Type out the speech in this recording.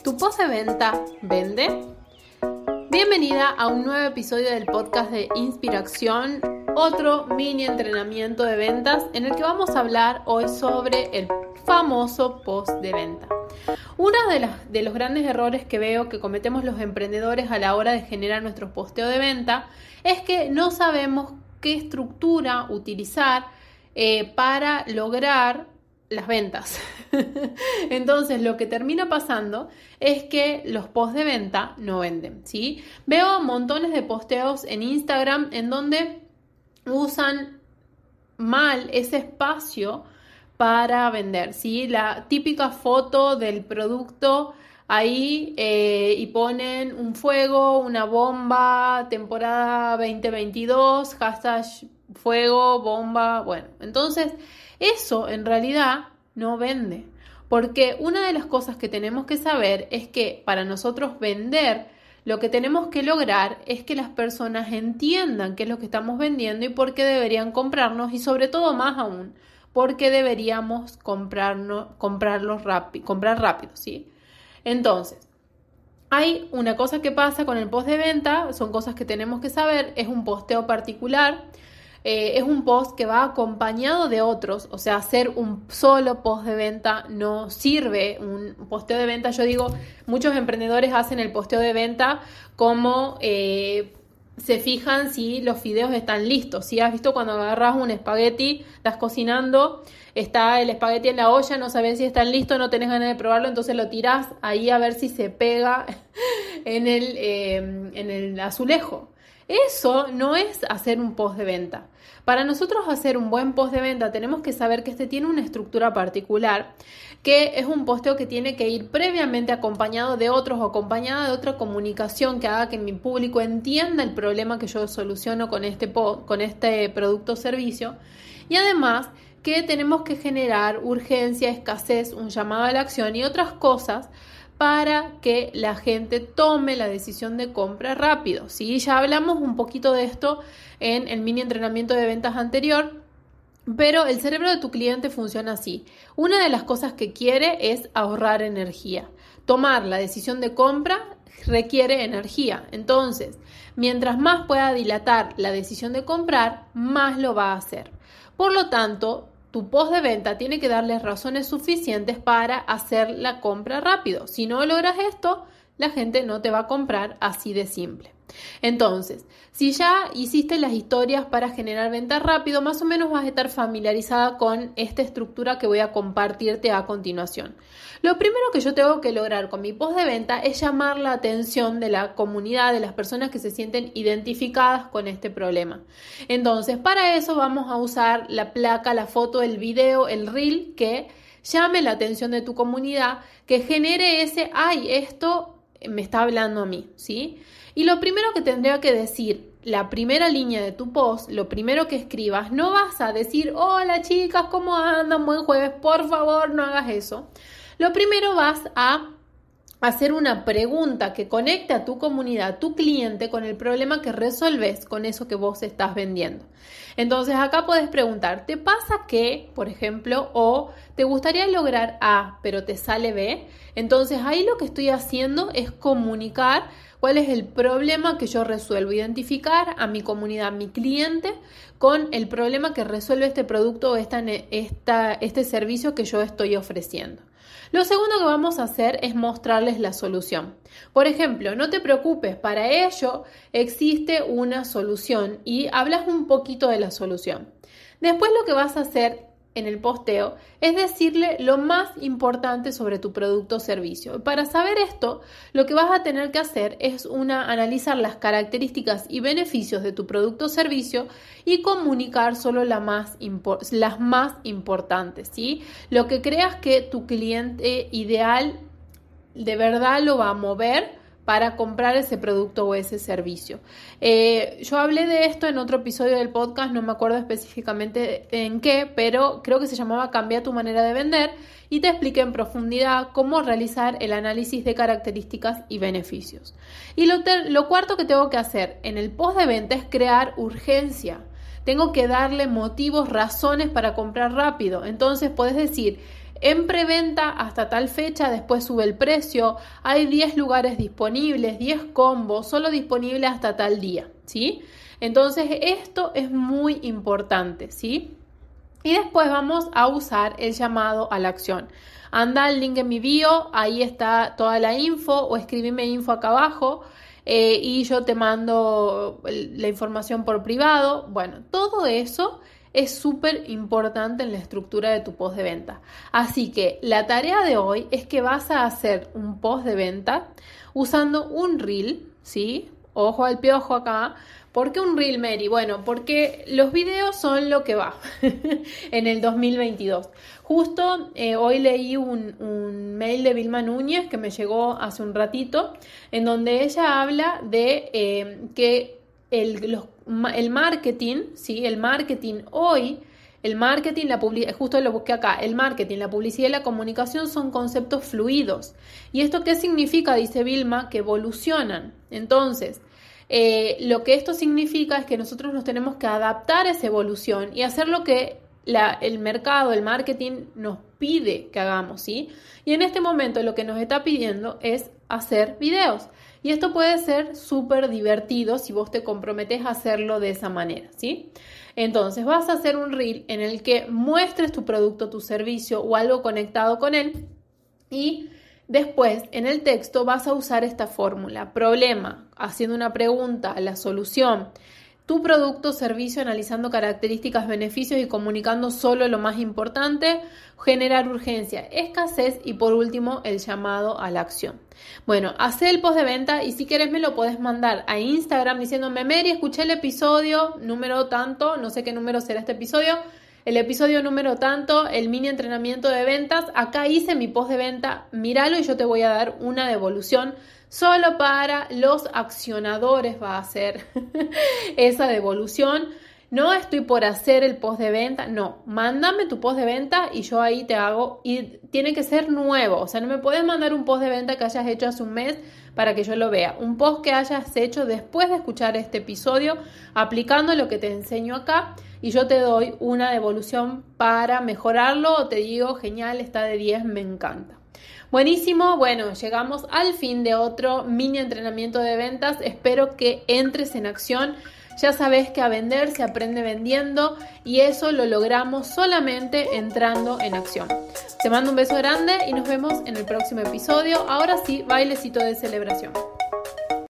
¿Tu post de venta vende? Bienvenida a un nuevo episodio del podcast de Inspiración, otro mini entrenamiento de ventas en el que vamos a hablar hoy sobre el famoso post de venta. Uno de, los grandes errores que veo que cometemos los emprendedores a la hora de generar nuestro posteo de venta es que no sabemos qué estructura utilizar eh, para lograr las ventas. Entonces, lo que termina pasando es que los posts de venta no venden, ¿sí? Veo montones de posteos en Instagram en donde usan mal ese espacio para vender, ¿sí? La típica foto del producto ahí eh, y ponen un fuego, una bomba, temporada 2022, hashtag fuego, bomba, bueno, entonces eso en realidad no vende, porque una de las cosas que tenemos que saber es que para nosotros vender, lo que tenemos que lograr es que las personas entiendan qué es lo que estamos vendiendo y por qué deberían comprarnos y sobre todo más aún, por qué deberíamos comprarnos, comprarlos rápido, comprar rápido, ¿sí? Entonces, hay una cosa que pasa con el post de venta, son cosas que tenemos que saber, es un posteo particular, eh, es un post que va acompañado de otros, o sea, hacer un solo post de venta no sirve. Un posteo de venta, yo digo, muchos emprendedores hacen el posteo de venta como eh, se fijan si los fideos están listos. Si has visto cuando agarras un espagueti, estás cocinando, está el espagueti en la olla, no sabes si están listos, no tenés ganas de probarlo, entonces lo tirás ahí a ver si se pega en el, eh, en el azulejo. Eso no es hacer un post de venta. Para nosotros hacer un buen post de venta tenemos que saber que este tiene una estructura particular, que es un posteo que tiene que ir previamente acompañado de otros o acompañado de otra comunicación que haga que mi público entienda el problema que yo soluciono con este, con este producto o servicio. Y además que tenemos que generar urgencia, escasez, un llamado a la acción y otras cosas para que la gente tome la decisión de compra rápido. ¿sí? Ya hablamos un poquito de esto en el mini entrenamiento de ventas anterior, pero el cerebro de tu cliente funciona así. Una de las cosas que quiere es ahorrar energía. Tomar la decisión de compra requiere energía. Entonces, mientras más pueda dilatar la decisión de comprar, más lo va a hacer. Por lo tanto, tu post de venta tiene que darles razones suficientes para hacer la compra rápido. Si no logras esto, la gente no te va a comprar así de simple. Entonces, si ya hiciste las historias para generar ventas rápido, más o menos vas a estar familiarizada con esta estructura que voy a compartirte a continuación. Lo primero que yo tengo que lograr con mi post de venta es llamar la atención de la comunidad, de las personas que se sienten identificadas con este problema. Entonces, para eso vamos a usar la placa, la foto, el video, el reel que llame la atención de tu comunidad, que genere ese, ay, esto me está hablando a mí, ¿sí? Y lo primero que tendría que decir, la primera línea de tu post, lo primero que escribas, no vas a decir, hola chicas, ¿cómo andan? Buen jueves, por favor, no hagas eso. Lo primero vas a hacer una pregunta que conecte a tu comunidad, tu cliente, con el problema que resolves con eso que vos estás vendiendo. Entonces acá puedes preguntar, ¿te pasa que, por ejemplo, o te gustaría lograr A, pero te sale B? Entonces ahí lo que estoy haciendo es comunicar cuál es el problema que yo resuelvo, identificar a mi comunidad, a mi cliente, con el problema que resuelve este producto o esta, este servicio que yo estoy ofreciendo. Lo segundo que vamos a hacer es mostrarles la solución. Por ejemplo, no te preocupes, para ello existe una solución y hablas un poquito de la solución. Después lo que vas a hacer en el posteo es decirle lo más importante sobre tu producto o servicio. Para saber esto, lo que vas a tener que hacer es una, analizar las características y beneficios de tu producto o servicio y comunicar solo las más importantes. ¿sí? Lo que creas que tu cliente ideal de verdad lo va a mover para comprar ese producto o ese servicio. Eh, yo hablé de esto en otro episodio del podcast, no me acuerdo específicamente en qué, pero creo que se llamaba Cambia tu manera de vender y te expliqué en profundidad cómo realizar el análisis de características y beneficios. Y lo, lo cuarto que tengo que hacer en el post de venta es crear urgencia. Tengo que darle motivos, razones para comprar rápido. Entonces puedes decir, en preventa hasta tal fecha, después sube el precio, hay 10 lugares disponibles, 10 combos, solo disponibles hasta tal día, ¿sí? Entonces esto es muy importante, ¿sí? Y después vamos a usar el llamado a la acción. Anda al link en mi bio, ahí está toda la info o escribime info acá abajo eh, y yo te mando la información por privado. Bueno, todo eso es súper importante en la estructura de tu post de venta. Así que la tarea de hoy es que vas a hacer un post de venta usando un reel, ¿sí? Ojo al piojo acá. ¿Por qué un reel, Mary? Bueno, porque los videos son lo que va en el 2022. Justo eh, hoy leí un, mail de Vilma Núñez que me llegó hace un ratito, en donde ella habla de eh, que el, el marketing, ¿sí? El marketing hoy, el marketing, la publicidad, justo lo busqué acá, el marketing, la publicidad y la comunicación son conceptos fluidos. ¿Y esto qué significa? Dice Vilma, que evolucionan. Entonces, eh, lo que esto significa es que nosotros nos tenemos que adaptar a esa evolución y hacer lo que el mercado, el marketing nos pide que hagamos, ¿sí? Y en este momento lo que nos está pidiendo es hacer videos. Y esto puede ser súper divertido si vos te comprometes a hacerlo de esa manera, ¿sí? Entonces vas a hacer un reel en el que muestres tu producto, tu servicio o algo conectado con él y después en el texto vas a usar esta fórmula, problema, haciendo una pregunta, la solución, tu producto servicio analizando características, beneficios y comunicando solo lo más importante, generar urgencia, escasez y por último el llamado a la acción. Bueno, hace el post de venta y si quieres me lo puedes mandar a Instagram diciéndome Mary, escuché el episodio número tanto, no sé qué número será este episodio, el episodio número tanto, el mini entrenamiento de ventas, acá hice mi post de venta, míralo y yo te voy a dar una devolución Solo para los accionadores va a ser esa devolución. No estoy por hacer el post de venta, no, mándame tu post de venta y yo ahí te hago y tiene que ser nuevo, o sea, no me puedes mandar un post de venta que hayas hecho hace un mes para que yo lo vea, un post que hayas hecho después de escuchar este episodio aplicando lo que te enseño acá y yo te doy una devolución para mejorarlo o te digo, genial, está de 10, me encanta. Buenísimo, bueno, llegamos al fin de otro mini entrenamiento de ventas. Espero que entres en acción. Ya sabes que a vender se aprende vendiendo y eso lo logramos solamente entrando en acción. Te mando un beso grande y nos vemos en el próximo episodio. Ahora sí, bailecito de celebración.